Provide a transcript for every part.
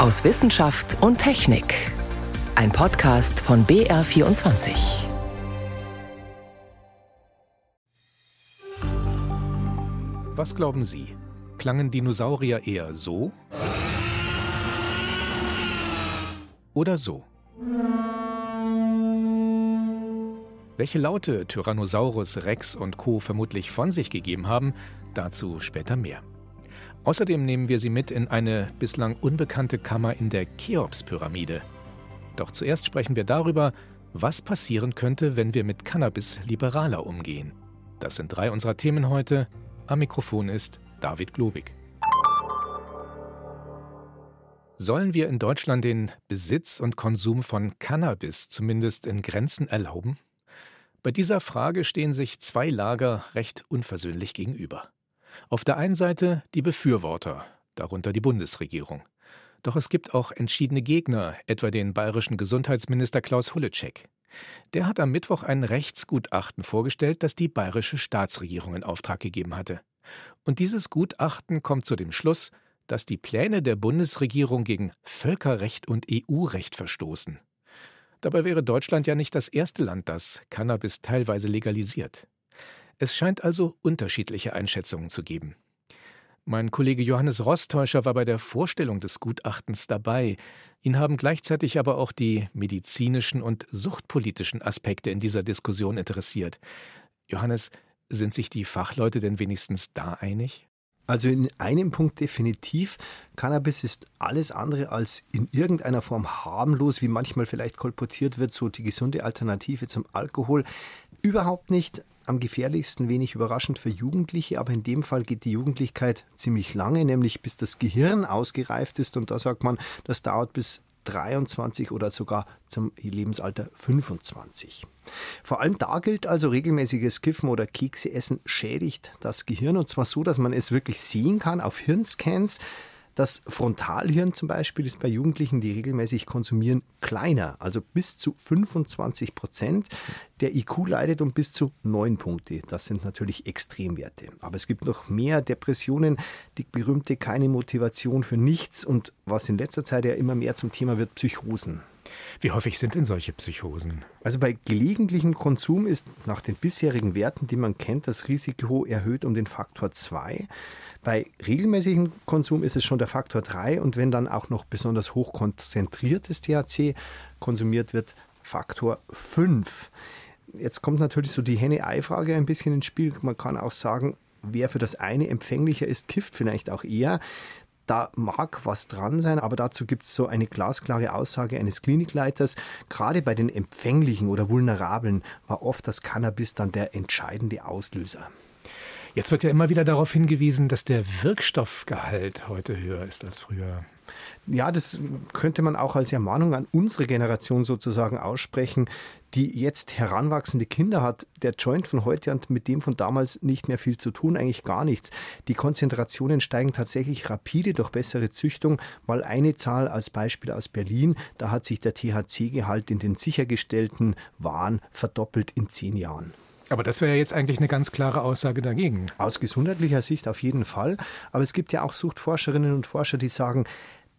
aus Wissenschaft und Technik. Ein Podcast von BR24. Was glauben Sie? Klangen Dinosaurier eher so oder so? Welche Laute Tyrannosaurus Rex und Co. vermutlich von sich gegeben haben, dazu später mehr. Außerdem nehmen wir Sie mit in eine bislang unbekannte Kammer in der Cheops-Pyramide. Doch zuerst sprechen wir darüber, was passieren könnte, wenn wir mit Cannabis liberaler umgehen. Das sind drei unserer Themen heute. Am Mikrofon ist David Globig. Sollen wir in Deutschland den Besitz und Konsum von Cannabis zumindest in Grenzen erlauben? Bei dieser Frage stehen sich zwei Lager recht unversöhnlich gegenüber. Auf der einen Seite die Befürworter, darunter die Bundesregierung. Doch es gibt auch entschiedene Gegner, etwa den bayerischen Gesundheitsminister Klaus Hulitschek. Der hat am Mittwoch ein Rechtsgutachten vorgestellt, das die bayerische Staatsregierung in Auftrag gegeben hatte. Und dieses Gutachten kommt zu dem Schluss, dass die Pläne der Bundesregierung gegen Völkerrecht und EU-Recht verstoßen. Dabei wäre Deutschland ja nicht das erste Land, das Cannabis teilweise legalisiert. Es scheint also unterschiedliche Einschätzungen zu geben. Mein Kollege Johannes Rostäuscher war bei der Vorstellung des Gutachtens dabei. Ihn haben gleichzeitig aber auch die medizinischen und suchtpolitischen Aspekte in dieser Diskussion interessiert. Johannes, sind sich die Fachleute denn wenigstens da einig? Also in einem Punkt definitiv, Cannabis ist alles andere als in irgendeiner Form harmlos, wie manchmal vielleicht kolportiert wird, so die gesunde Alternative zum Alkohol. Überhaupt nicht am gefährlichsten, wenig überraschend für Jugendliche, aber in dem Fall geht die Jugendlichkeit ziemlich lange, nämlich bis das Gehirn ausgereift ist und da sagt man, das dauert bis 23 oder sogar zum Lebensalter 25. Vor allem da gilt also regelmäßiges Kiffen oder Kekse essen schädigt das Gehirn und zwar so, dass man es wirklich sehen kann auf Hirnscans. Das Frontalhirn zum Beispiel ist bei Jugendlichen, die regelmäßig konsumieren, kleiner, also bis zu 25 Prozent. Der IQ leidet um bis zu neun Punkte. Das sind natürlich Extremwerte. Aber es gibt noch mehr Depressionen, die berühmte keine Motivation für nichts und was in letzter Zeit ja immer mehr zum Thema wird, Psychosen. Wie häufig sind denn solche Psychosen? Also bei gelegentlichem Konsum ist nach den bisherigen Werten, die man kennt, das Risiko erhöht um den Faktor 2. Bei regelmäßigem Konsum ist es schon der Faktor 3 und wenn dann auch noch besonders hoch konzentriertes THC konsumiert wird, Faktor 5. Jetzt kommt natürlich so die Henne-Ei-Frage ein bisschen ins Spiel. Man kann auch sagen, wer für das eine empfänglicher ist, kifft vielleicht auch eher. Da mag was dran sein, aber dazu gibt es so eine glasklare Aussage eines Klinikleiters. Gerade bei den Empfänglichen oder Vulnerablen war oft das Cannabis dann der entscheidende Auslöser. Jetzt wird ja immer wieder darauf hingewiesen, dass der Wirkstoffgehalt heute höher ist als früher. Ja, das könnte man auch als Ermahnung an unsere Generation sozusagen aussprechen, die jetzt heranwachsende Kinder hat. Der Joint von heute hat mit dem von damals nicht mehr viel zu tun, eigentlich gar nichts. Die Konzentrationen steigen tatsächlich rapide durch bessere Züchtung. Mal eine Zahl als Beispiel aus Berlin, da hat sich der THC-Gehalt in den sichergestellten Waren verdoppelt in zehn Jahren. Aber das wäre jetzt eigentlich eine ganz klare Aussage dagegen. Aus gesundheitlicher Sicht auf jeden Fall. Aber es gibt ja auch Suchtforscherinnen und Forscher, die sagen,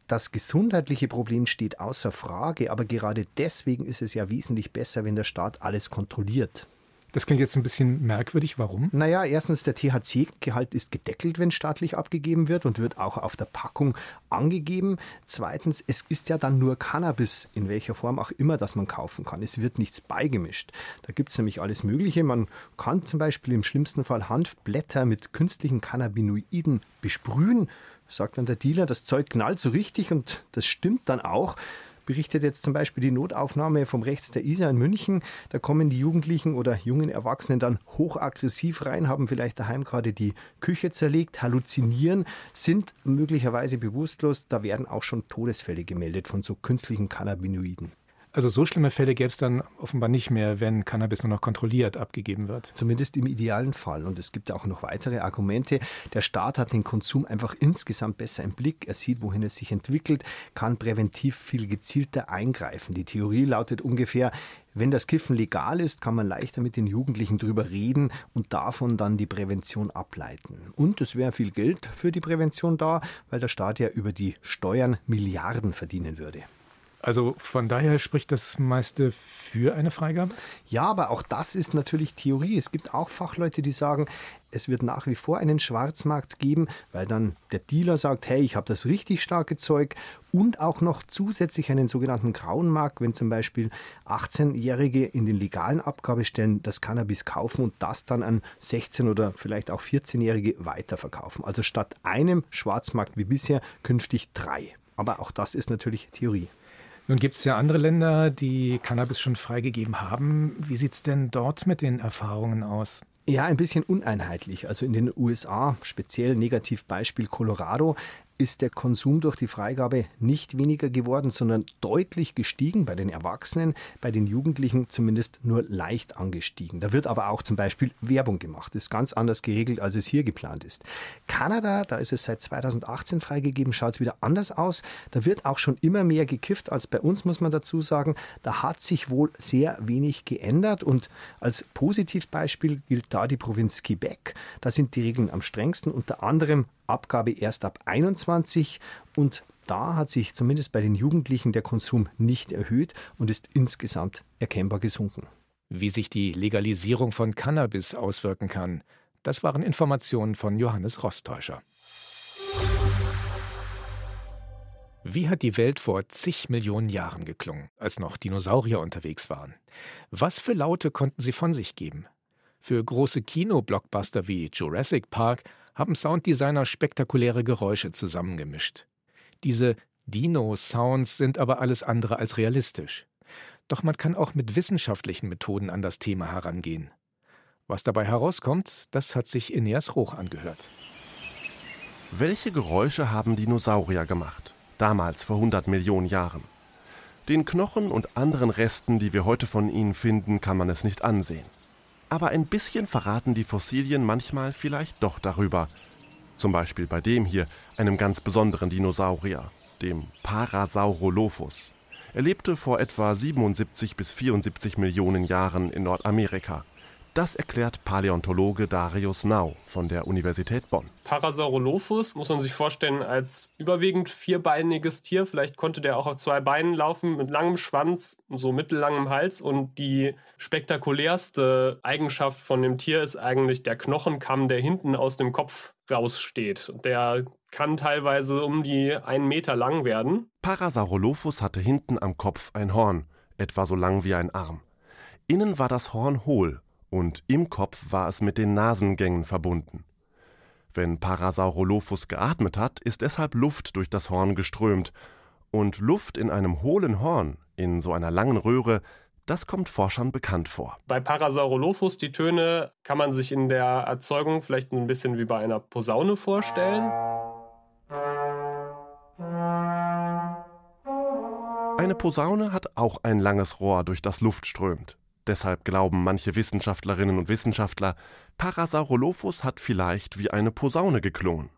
das gesundheitliche Problem steht außer Frage, aber gerade deswegen ist es ja wesentlich besser, wenn der Staat alles kontrolliert. Das klingt jetzt ein bisschen merkwürdig. Warum? Naja, erstens, der THC-Gehalt ist gedeckelt, wenn staatlich abgegeben wird und wird auch auf der Packung angegeben. Zweitens, es ist ja dann nur Cannabis, in welcher Form auch immer, das man kaufen kann. Es wird nichts beigemischt. Da gibt es nämlich alles Mögliche. Man kann zum Beispiel im schlimmsten Fall Hanfblätter mit künstlichen Cannabinoiden besprühen. Sagt dann der Dealer, das Zeug knallt so richtig und das stimmt dann auch berichtet jetzt zum Beispiel die Notaufnahme vom Rechts der Isar in München. Da kommen die Jugendlichen oder jungen Erwachsenen dann hochaggressiv rein, haben vielleicht daheim gerade die Küche zerlegt, halluzinieren, sind möglicherweise bewusstlos. Da werden auch schon Todesfälle gemeldet von so künstlichen Cannabinoiden. Also so schlimme Fälle gäbe es dann offenbar nicht mehr, wenn Cannabis nur noch kontrolliert abgegeben wird. Zumindest im idealen Fall. Und es gibt auch noch weitere Argumente. Der Staat hat den Konsum einfach insgesamt besser im Blick. Er sieht, wohin es sich entwickelt, kann präventiv viel gezielter eingreifen. Die Theorie lautet ungefähr, wenn das Kiffen legal ist, kann man leichter mit den Jugendlichen drüber reden und davon dann die Prävention ableiten. Und es wäre viel Geld für die Prävention da, weil der Staat ja über die Steuern Milliarden verdienen würde. Also von daher spricht das meiste für eine Freigabe? Ja, aber auch das ist natürlich Theorie. Es gibt auch Fachleute, die sagen, es wird nach wie vor einen Schwarzmarkt geben, weil dann der Dealer sagt, hey, ich habe das richtig starke Zeug und auch noch zusätzlich einen sogenannten grauen Markt, wenn zum Beispiel 18-Jährige in den legalen Abgabestellen das Cannabis kaufen und das dann an 16- oder vielleicht auch 14-Jährige weiterverkaufen. Also statt einem Schwarzmarkt wie bisher künftig drei. Aber auch das ist natürlich Theorie. Nun gibt es ja andere Länder, die Cannabis schon freigegeben haben. Wie sieht es denn dort mit den Erfahrungen aus? Ja, ein bisschen uneinheitlich. Also in den USA, speziell Negativbeispiel Colorado, ist der Konsum durch die Freigabe nicht weniger geworden, sondern deutlich gestiegen bei den Erwachsenen, bei den Jugendlichen zumindest nur leicht angestiegen. Da wird aber auch zum Beispiel Werbung gemacht. Ist ganz anders geregelt, als es hier geplant ist. Kanada, da ist es seit 2018 freigegeben, schaut es wieder anders aus. Da wird auch schon immer mehr gekifft als bei uns, muss man dazu sagen. Da hat sich wohl sehr wenig geändert und als Positivbeispiel gilt da die Provinz Quebec. Da sind die Regeln am strengsten, unter anderem Abgabe erst ab 21 und da hat sich zumindest bei den Jugendlichen der Konsum nicht erhöht und ist insgesamt erkennbar gesunken. Wie sich die Legalisierung von Cannabis auswirken kann, das waren Informationen von Johannes Rostäuscher. Wie hat die Welt vor zig Millionen Jahren geklungen, als noch Dinosaurier unterwegs waren? Was für Laute konnten sie von sich geben? Für große Kino-Blockbuster wie Jurassic Park haben Sounddesigner spektakuläre Geräusche zusammengemischt. Diese Dino-Sounds sind aber alles andere als realistisch. Doch man kann auch mit wissenschaftlichen Methoden an das Thema herangehen. Was dabei herauskommt, das hat sich Ineas Roch angehört. Welche Geräusche haben Dinosaurier gemacht? Damals vor 100 Millionen Jahren. Den Knochen und anderen Resten, die wir heute von ihnen finden, kann man es nicht ansehen aber ein bisschen verraten die Fossilien manchmal vielleicht doch darüber. Zum Beispiel bei dem hier, einem ganz besonderen Dinosaurier, dem Parasaurolophus. Er lebte vor etwa 77 bis 74 Millionen Jahren in Nordamerika. Das erklärt Paläontologe Darius Nau von der Universität Bonn. Parasaurolophus muss man sich vorstellen als überwiegend vierbeiniges Tier. Vielleicht konnte der auch auf zwei Beinen laufen mit langem Schwanz, so mittellangem Hals. Und die spektakulärste Eigenschaft von dem Tier ist eigentlich der Knochenkamm, der hinten aus dem Kopf raussteht. Der kann teilweise um die einen Meter lang werden. Parasaurolophus hatte hinten am Kopf ein Horn, etwa so lang wie ein Arm. Innen war das Horn hohl und im Kopf war es mit den Nasengängen verbunden. Wenn Parasaurolophus geatmet hat, ist deshalb Luft durch das Horn geströmt, und Luft in einem hohlen Horn, in so einer langen Röhre, das kommt Forschern bekannt vor. Bei Parasaurolophus, die Töne kann man sich in der Erzeugung vielleicht ein bisschen wie bei einer Posaune vorstellen. Eine Posaune hat auch ein langes Rohr, durch das Luft strömt. Deshalb glauben manche Wissenschaftlerinnen und Wissenschaftler, Parasaurolophus hat vielleicht wie eine Posaune geklungen.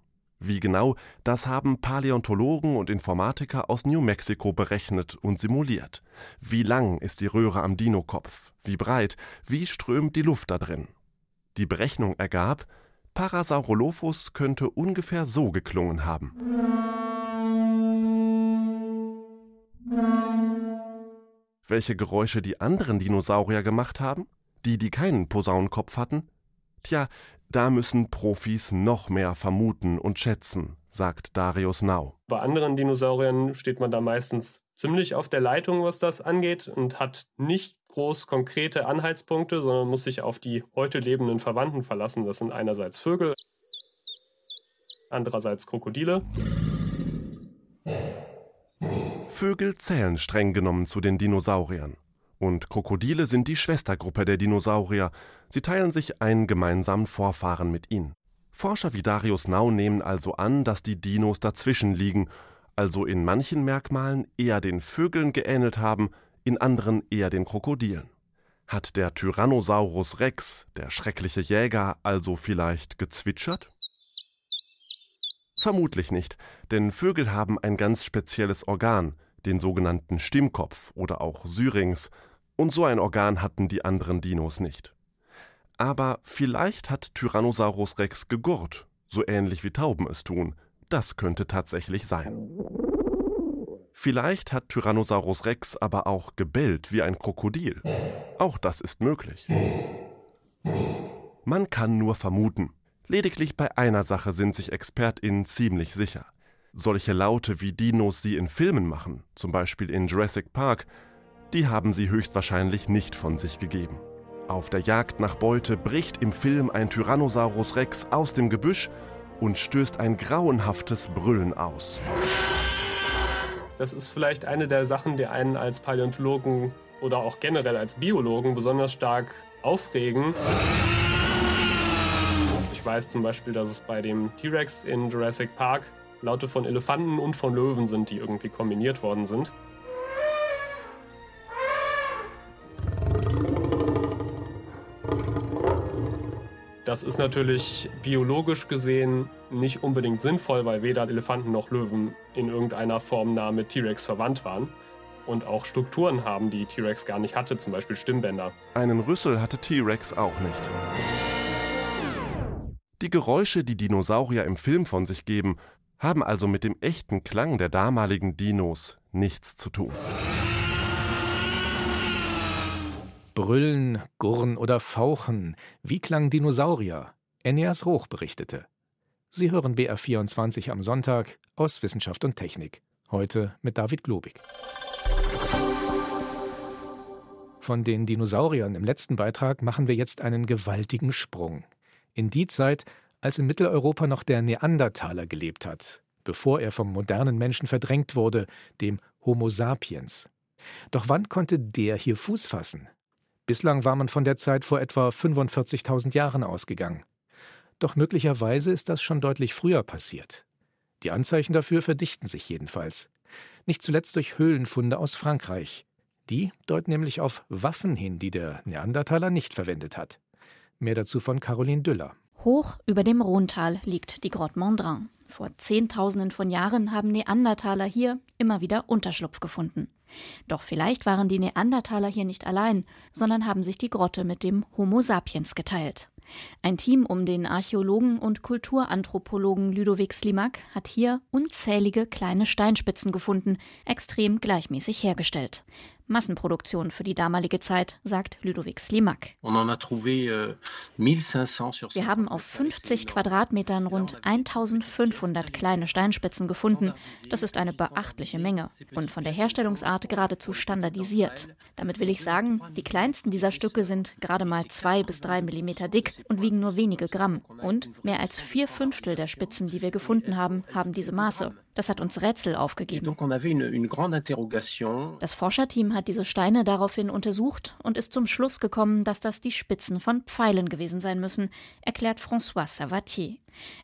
Wie genau, das haben Paläontologen und Informatiker aus New Mexico berechnet und simuliert. Wie lang ist die Röhre am Dinokopf? Wie breit? Wie strömt die Luft da drin? Die Berechnung ergab, Parasaurolophus könnte ungefähr so geklungen haben. Welche Geräusche die anderen Dinosaurier gemacht haben? Die, die keinen Posaunenkopf hatten? Tja, da müssen Profis noch mehr vermuten und schätzen, sagt Darius Nau. Bei anderen Dinosauriern steht man da meistens ziemlich auf der Leitung, was das angeht, und hat nicht groß konkrete Anhaltspunkte, sondern muss sich auf die heute lebenden Verwandten verlassen. Das sind einerseits Vögel, andererseits Krokodile. Vögel zählen streng genommen zu den Dinosauriern. Und Krokodile sind die Schwestergruppe der Dinosaurier. Sie teilen sich einen gemeinsamen Vorfahren mit ihnen. Forscher wie Darius Nau nehmen also an, dass die Dinos dazwischen liegen, also in manchen Merkmalen eher den Vögeln geähnelt haben, in anderen eher den Krokodilen. Hat der Tyrannosaurus Rex, der schreckliche Jäger, also vielleicht gezwitschert? Vermutlich nicht, denn Vögel haben ein ganz spezielles Organ, den sogenannten Stimmkopf oder auch Syrinx, und so ein Organ hatten die anderen Dinos nicht. Aber vielleicht hat Tyrannosaurus Rex gegurrt, so ähnlich wie Tauben es tun. Das könnte tatsächlich sein. Vielleicht hat Tyrannosaurus Rex aber auch gebellt wie ein Krokodil. Auch das ist möglich. Man kann nur vermuten. Lediglich bei einer Sache sind sich ExpertInnen ziemlich sicher. Solche Laute wie Dinos sie in Filmen machen, zum Beispiel in Jurassic Park, die haben sie höchstwahrscheinlich nicht von sich gegeben. Auf der Jagd nach Beute bricht im Film ein Tyrannosaurus Rex aus dem Gebüsch und stößt ein grauenhaftes Brüllen aus. Das ist vielleicht eine der Sachen, die einen als Paläontologen oder auch generell als Biologen besonders stark aufregen. Ich weiß zum Beispiel, dass es bei dem T-Rex in Jurassic Park Laute von Elefanten und von Löwen sind, die irgendwie kombiniert worden sind. Das ist natürlich biologisch gesehen nicht unbedingt sinnvoll, weil weder Elefanten noch Löwen in irgendeiner Form nah mit T-Rex verwandt waren und auch Strukturen haben, die T-Rex gar nicht hatte, zum Beispiel Stimmbänder. Einen Rüssel hatte T-Rex auch nicht. Die Geräusche, die Dinosaurier im Film von sich geben, haben also mit dem echten Klang der damaligen Dinos nichts zu tun. Brüllen, Gurren oder Fauchen, wie klang Dinosaurier? Ennias Roch berichtete. Sie hören BR24 am Sonntag aus Wissenschaft und Technik. Heute mit David Globig. Von den Dinosauriern im letzten Beitrag machen wir jetzt einen gewaltigen Sprung. In die Zeit, als in Mitteleuropa noch der Neandertaler gelebt hat, bevor er vom modernen Menschen verdrängt wurde, dem Homo sapiens. Doch wann konnte der hier Fuß fassen? Bislang war man von der Zeit vor etwa 45.000 Jahren ausgegangen. Doch möglicherweise ist das schon deutlich früher passiert. Die Anzeichen dafür verdichten sich jedenfalls. Nicht zuletzt durch Höhlenfunde aus Frankreich. Die deuten nämlich auf Waffen hin, die der Neandertaler nicht verwendet hat. Mehr dazu von Caroline Düller. Hoch über dem Rhontal liegt die Grotte Mondrin. Vor Zehntausenden von Jahren haben Neandertaler hier immer wieder Unterschlupf gefunden. Doch vielleicht waren die Neandertaler hier nicht allein, sondern haben sich die Grotte mit dem Homo sapiens geteilt. Ein Team um den Archäologen und Kulturanthropologen Ludovic Slimak hat hier unzählige kleine Steinspitzen gefunden, extrem gleichmäßig hergestellt. Massenproduktion für die damalige Zeit, sagt Ludovic Slimak. Euh, Wir haben auf 50 Quadratmetern rund 1500 kleine Steinspitzen gefunden. Das ist eine beachtliche Menge und von der Herstellungsart geradezu standardisiert. Damit will ich sagen, die kleinsten dieser Stücke sind gerade mal zwei bis drei Millimeter dick und wiegen nur wenige Gramm. Und mehr als vier Fünftel der Spitzen, die wir gefunden haben, haben diese Maße. Das hat uns Rätsel aufgegeben. Das Forscherteam hat diese Steine daraufhin untersucht und ist zum Schluss gekommen, dass das die Spitzen von Pfeilen gewesen sein müssen, erklärt François Savatier.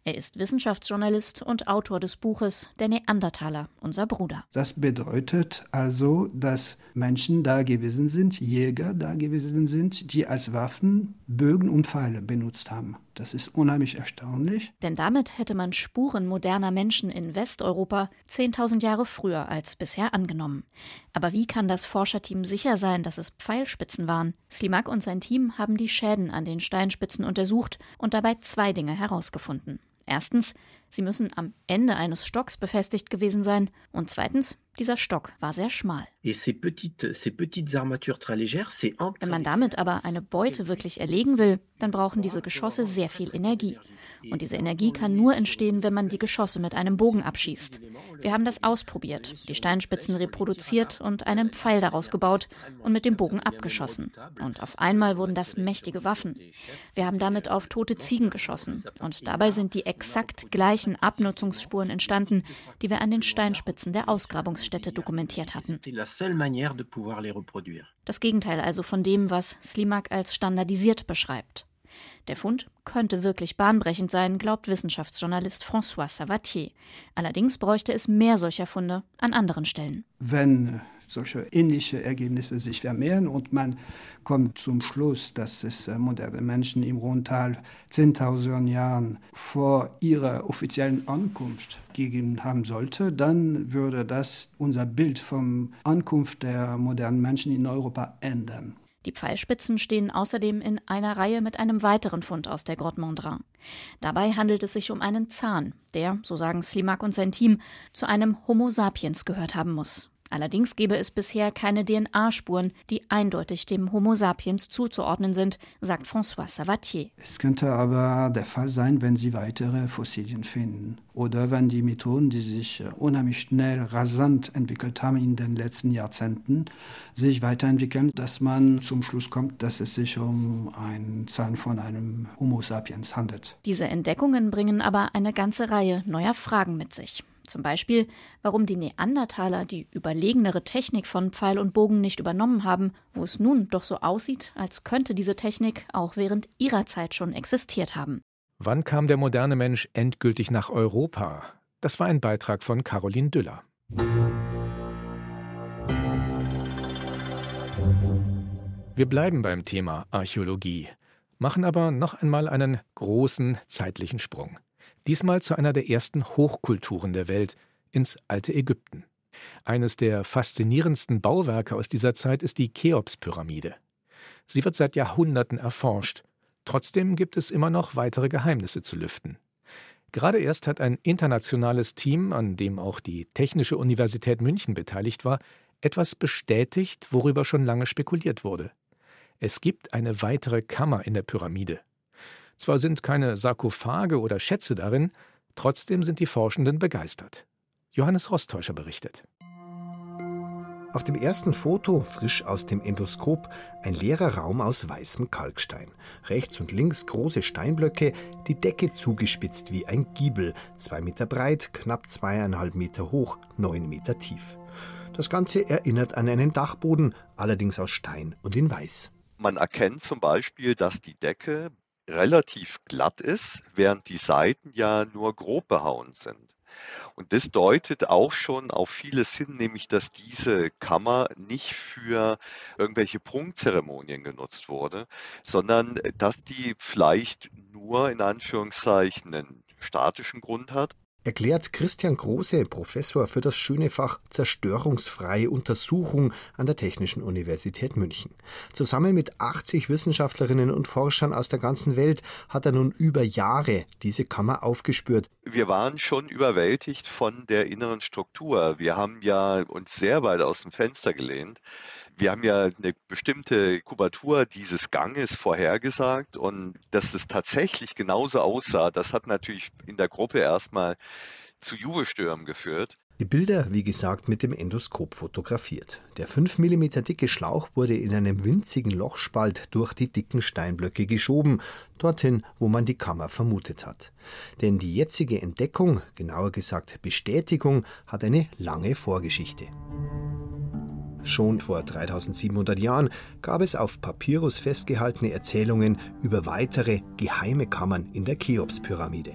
Er ist Wissenschaftsjournalist und Autor des Buches Der Neandertaler, unser Bruder. Das bedeutet also, dass Menschen da gewesen sind, Jäger da gewesen sind, die als Waffen Bögen und Pfeile benutzt haben. Das ist unheimlich erstaunlich. Denn damit hätte man Spuren moderner Menschen in Westeuropa 10.000 Jahre früher als bisher angenommen. Aber wie kann das Forscherteam sicher sein, dass es Pfeilspitzen waren? Slimak und sein Team haben die Schäden an den Steinspitzen untersucht und dabei zwei Dinge herausgefunden. Erstens, sie müssen am Ende eines Stocks befestigt gewesen sein. Und zweitens, dieser Stock war sehr schmal. Wenn man damit aber eine Beute wirklich erlegen will, dann brauchen diese Geschosse sehr viel Energie. Und diese Energie kann nur entstehen, wenn man die Geschosse mit einem Bogen abschießt. Wir haben das ausprobiert, die Steinspitzen reproduziert und einen Pfeil daraus gebaut und mit dem Bogen abgeschossen. Und auf einmal wurden das mächtige Waffen. Wir haben damit auf tote Ziegen geschossen. Und dabei sind die exakt gleichen Abnutzungsspuren entstanden, die wir an den Steinspitzen der Ausgrabungsstätte dokumentiert hatten. Das Gegenteil also von dem, was Slimak als standardisiert beschreibt. Der Fund könnte wirklich bahnbrechend sein, glaubt Wissenschaftsjournalist François Savatier. Allerdings bräuchte es mehr solcher Funde an anderen Stellen. Wenn solche ähnliche Ergebnisse sich vermehren und man kommt zum Schluss, dass es äh, moderne Menschen im Rundtal 10.000 Jahren vor ihrer offiziellen Ankunft gegeben haben sollte, dann würde das unser Bild vom Ankunft der modernen Menschen in Europa ändern. Die Pfeilspitzen stehen außerdem in einer Reihe mit einem weiteren Fund aus der Grotte Mondrin. Dabei handelt es sich um einen Zahn, der, so sagen Slimak und sein Team, zu einem Homo sapiens gehört haben muss. Allerdings gebe es bisher keine DNA-Spuren, die eindeutig dem Homo sapiens zuzuordnen sind, sagt François Savatier. Es könnte aber der Fall sein, wenn Sie weitere Fossilien finden oder wenn die Methoden, die sich unheimlich schnell, rasant entwickelt haben in den letzten Jahrzehnten, sich weiterentwickeln, dass man zum Schluss kommt, dass es sich um einen Zahn von einem Homo sapiens handelt. Diese Entdeckungen bringen aber eine ganze Reihe neuer Fragen mit sich. Zum Beispiel, warum die Neandertaler die überlegenere Technik von Pfeil und Bogen nicht übernommen haben, wo es nun doch so aussieht, als könnte diese Technik auch während ihrer Zeit schon existiert haben. Wann kam der moderne Mensch endgültig nach Europa? Das war ein Beitrag von Caroline Düller. Wir bleiben beim Thema Archäologie, machen aber noch einmal einen großen zeitlichen Sprung. Diesmal zu einer der ersten Hochkulturen der Welt, ins alte Ägypten. Eines der faszinierendsten Bauwerke aus dieser Zeit ist die Cheops-Pyramide. Sie wird seit Jahrhunderten erforscht. Trotzdem gibt es immer noch weitere Geheimnisse zu lüften. Gerade erst hat ein internationales Team, an dem auch die Technische Universität München beteiligt war, etwas bestätigt, worüber schon lange spekuliert wurde. Es gibt eine weitere Kammer in der Pyramide. Zwar sind keine Sarkophage oder Schätze darin, trotzdem sind die Forschenden begeistert. Johannes Rostäuscher berichtet. Auf dem ersten Foto, frisch aus dem Endoskop, ein leerer Raum aus weißem Kalkstein. Rechts und links große Steinblöcke, die Decke zugespitzt wie ein Giebel, zwei Meter breit, knapp zweieinhalb Meter hoch, neun Meter tief. Das Ganze erinnert an einen Dachboden, allerdings aus Stein und in Weiß. Man erkennt zum Beispiel, dass die Decke relativ glatt ist, während die Seiten ja nur grob behauen sind. Und das deutet auch schon auf vieles hin, nämlich dass diese Kammer nicht für irgendwelche Prunkzeremonien genutzt wurde, sondern dass die vielleicht nur in Anführungszeichen einen statischen Grund hat erklärt Christian Große, Professor für das schöne Fach Zerstörungsfreie Untersuchung an der Technischen Universität München. Zusammen mit 80 Wissenschaftlerinnen und Forschern aus der ganzen Welt hat er nun über Jahre diese Kammer aufgespürt. Wir waren schon überwältigt von der inneren Struktur. Wir haben ja uns sehr weit aus dem Fenster gelehnt wir haben ja eine bestimmte Kubatur dieses Ganges vorhergesagt und dass es tatsächlich genauso aussah, das hat natürlich in der Gruppe erstmal zu Jubelstürmen geführt. Die Bilder, wie gesagt, mit dem Endoskop fotografiert. Der 5 mm dicke Schlauch wurde in einem winzigen Lochspalt durch die dicken Steinblöcke geschoben, dorthin, wo man die Kammer vermutet hat. Denn die jetzige Entdeckung, genauer gesagt Bestätigung, hat eine lange Vorgeschichte. Schon vor 3700 Jahren gab es auf Papyrus festgehaltene Erzählungen über weitere geheime Kammern in der Cheops-Pyramide.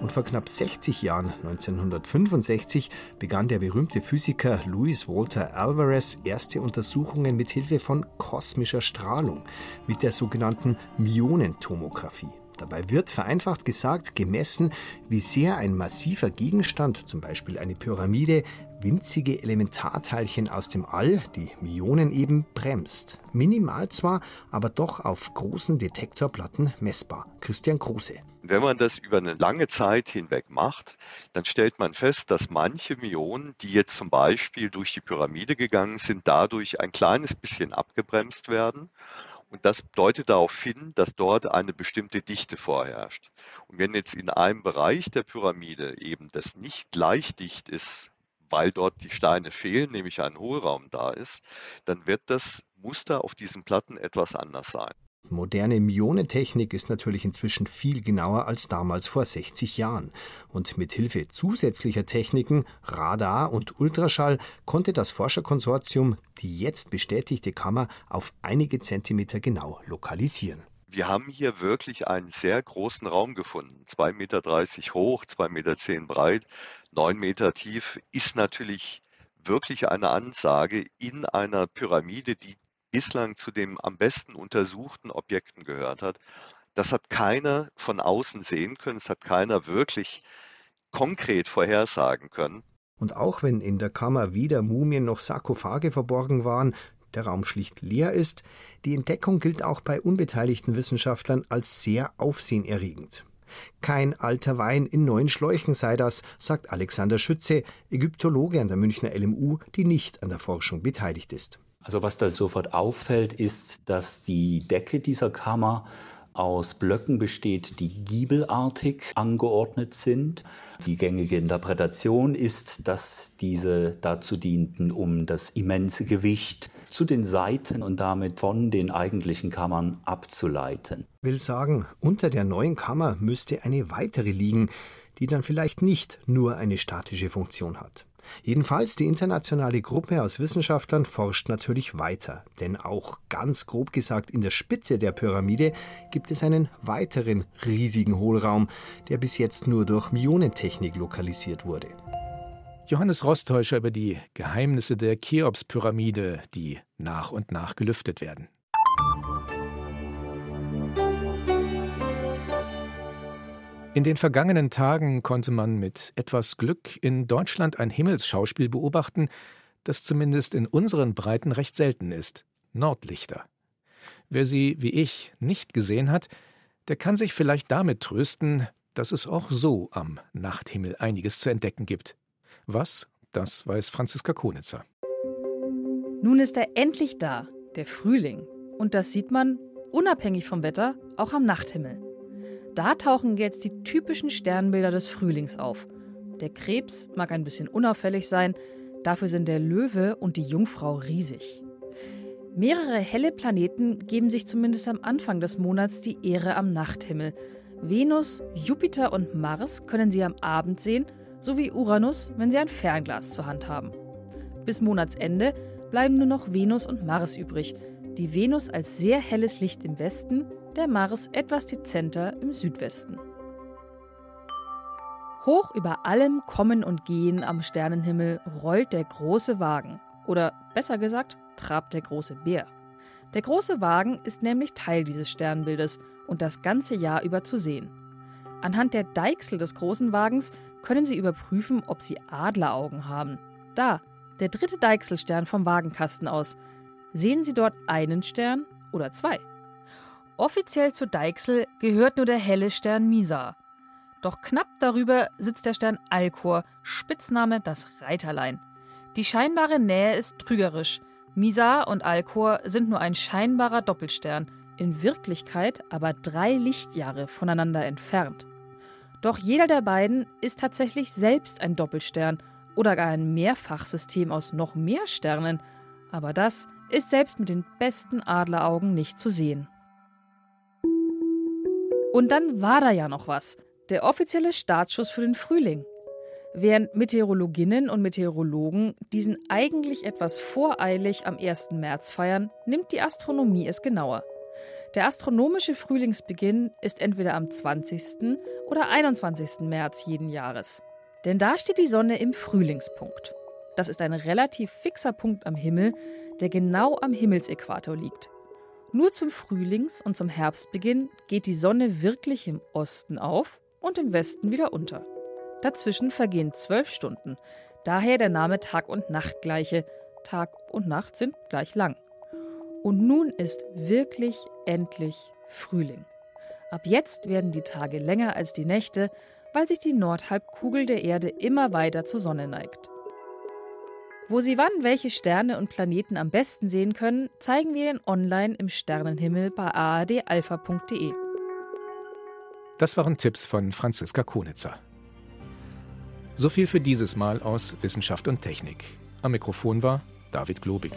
Und vor knapp 60 Jahren, 1965, begann der berühmte Physiker Louis Walter Alvarez erste Untersuchungen mit Hilfe von kosmischer Strahlung, mit der sogenannten Myonentomographie. Dabei wird vereinfacht gesagt gemessen, wie sehr ein massiver Gegenstand, zum Beispiel eine Pyramide, winzige Elementarteilchen aus dem All, die Myonen eben, bremst. Minimal zwar, aber doch auf großen Detektorplatten messbar. Christian Kruse. Wenn man das über eine lange Zeit hinweg macht, dann stellt man fest, dass manche Myonen, die jetzt zum Beispiel durch die Pyramide gegangen sind, dadurch ein kleines bisschen abgebremst werden. Und das deutet darauf hin, dass dort eine bestimmte Dichte vorherrscht. Und wenn jetzt in einem Bereich der Pyramide eben das nicht gleich dicht ist, weil dort die Steine fehlen, nämlich ein Hohlraum da ist, dann wird das Muster auf diesen Platten etwas anders sein. Moderne Myonentechnik ist natürlich inzwischen viel genauer als damals vor 60 Jahren. Und mit Hilfe zusätzlicher Techniken, Radar und Ultraschall, konnte das Forscherkonsortium die jetzt bestätigte Kammer auf einige Zentimeter genau lokalisieren. wir haben hier wirklich einen sehr großen Raum gefunden. 2,30 Meter hoch, 2,10 Meter breit, 9 Meter tief ist natürlich wirklich eine Ansage in einer Pyramide, die bislang zu den am besten untersuchten Objekten gehört hat. Das hat keiner von außen sehen können, es hat keiner wirklich konkret vorhersagen können. Und auch wenn in der Kammer weder Mumien noch Sarkophage verborgen waren, der Raum schlicht leer ist, die Entdeckung gilt auch bei unbeteiligten Wissenschaftlern als sehr aufsehenerregend. Kein alter Wein in neuen Schläuchen sei das, sagt Alexander Schütze, Ägyptologe an der Münchner LMU, die nicht an der Forschung beteiligt ist. Also was da sofort auffällt, ist, dass die Decke dieser Kammer aus Blöcken besteht, die giebelartig angeordnet sind. Die gängige Interpretation ist, dass diese dazu dienten, um das immense Gewicht zu den Seiten und damit von den eigentlichen Kammern abzuleiten. Will sagen, unter der neuen Kammer müsste eine weitere liegen, die dann vielleicht nicht nur eine statische Funktion hat. Jedenfalls die internationale Gruppe aus Wissenschaftlern forscht natürlich weiter, denn auch ganz grob gesagt in der Spitze der Pyramide gibt es einen weiteren riesigen Hohlraum, der bis jetzt nur durch Myonentechnik lokalisiert wurde. Johannes Rostäuscher über die Geheimnisse der Cheops-Pyramide, die nach und nach gelüftet werden. In den vergangenen Tagen konnte man mit etwas Glück in Deutschland ein Himmelsschauspiel beobachten, das zumindest in unseren Breiten recht selten ist Nordlichter. Wer sie, wie ich, nicht gesehen hat, der kann sich vielleicht damit trösten, dass es auch so am Nachthimmel einiges zu entdecken gibt. Was, das weiß Franziska Konitzer. Nun ist er endlich da, der Frühling. Und das sieht man, unabhängig vom Wetter, auch am Nachthimmel. Da tauchen jetzt die typischen Sternbilder des Frühlings auf. Der Krebs mag ein bisschen unauffällig sein, dafür sind der Löwe und die Jungfrau riesig. Mehrere helle Planeten geben sich zumindest am Anfang des Monats die Ehre am Nachthimmel. Venus, Jupiter und Mars können Sie am Abend sehen, sowie Uranus, wenn Sie ein Fernglas zur Hand haben. Bis Monatsende bleiben nur noch Venus und Mars übrig. Die Venus als sehr helles Licht im Westen, der Mars etwas dezenter im Südwesten. Hoch über allem Kommen und Gehen am Sternenhimmel rollt der große Wagen. Oder besser gesagt, trabt der große Bär. Der große Wagen ist nämlich Teil dieses Sternbildes und das ganze Jahr über zu sehen. Anhand der Deichsel des großen Wagens können Sie überprüfen, ob Sie Adleraugen haben. Da, der dritte Deichselstern vom Wagenkasten aus. Sehen Sie dort einen Stern oder zwei? Offiziell zu Deichsel gehört nur der helle Stern Misa. Doch knapp darüber sitzt der Stern Alkor, Spitzname das Reiterlein. Die scheinbare Nähe ist trügerisch. Misa und Alkor sind nur ein scheinbarer Doppelstern, in Wirklichkeit aber drei Lichtjahre voneinander entfernt. Doch jeder der beiden ist tatsächlich selbst ein Doppelstern oder gar ein Mehrfachsystem aus noch mehr Sternen, aber das ist selbst mit den besten Adleraugen nicht zu sehen. Und dann war da ja noch was. Der offizielle Startschuss für den Frühling. Während Meteorologinnen und Meteorologen diesen eigentlich etwas voreilig am 1. März feiern, nimmt die Astronomie es genauer. Der astronomische Frühlingsbeginn ist entweder am 20. oder 21. März jeden Jahres. Denn da steht die Sonne im Frühlingspunkt. Das ist ein relativ fixer Punkt am Himmel, der genau am Himmelsäquator liegt. Nur zum Frühlings- und zum Herbstbeginn geht die Sonne wirklich im Osten auf und im Westen wieder unter. Dazwischen vergehen zwölf Stunden. Daher der Name Tag und Nacht gleiche. Tag und Nacht sind gleich lang. Und nun ist wirklich endlich Frühling. Ab jetzt werden die Tage länger als die Nächte, weil sich die Nordhalbkugel der Erde immer weiter zur Sonne neigt. Wo Sie wann welche Sterne und Planeten am besten sehen können, zeigen wir Ihnen online im Sternenhimmel bei aadalpha.de. Das waren Tipps von Franziska Konitzer. So viel für dieses Mal aus Wissenschaft und Technik. Am Mikrofon war David Globig.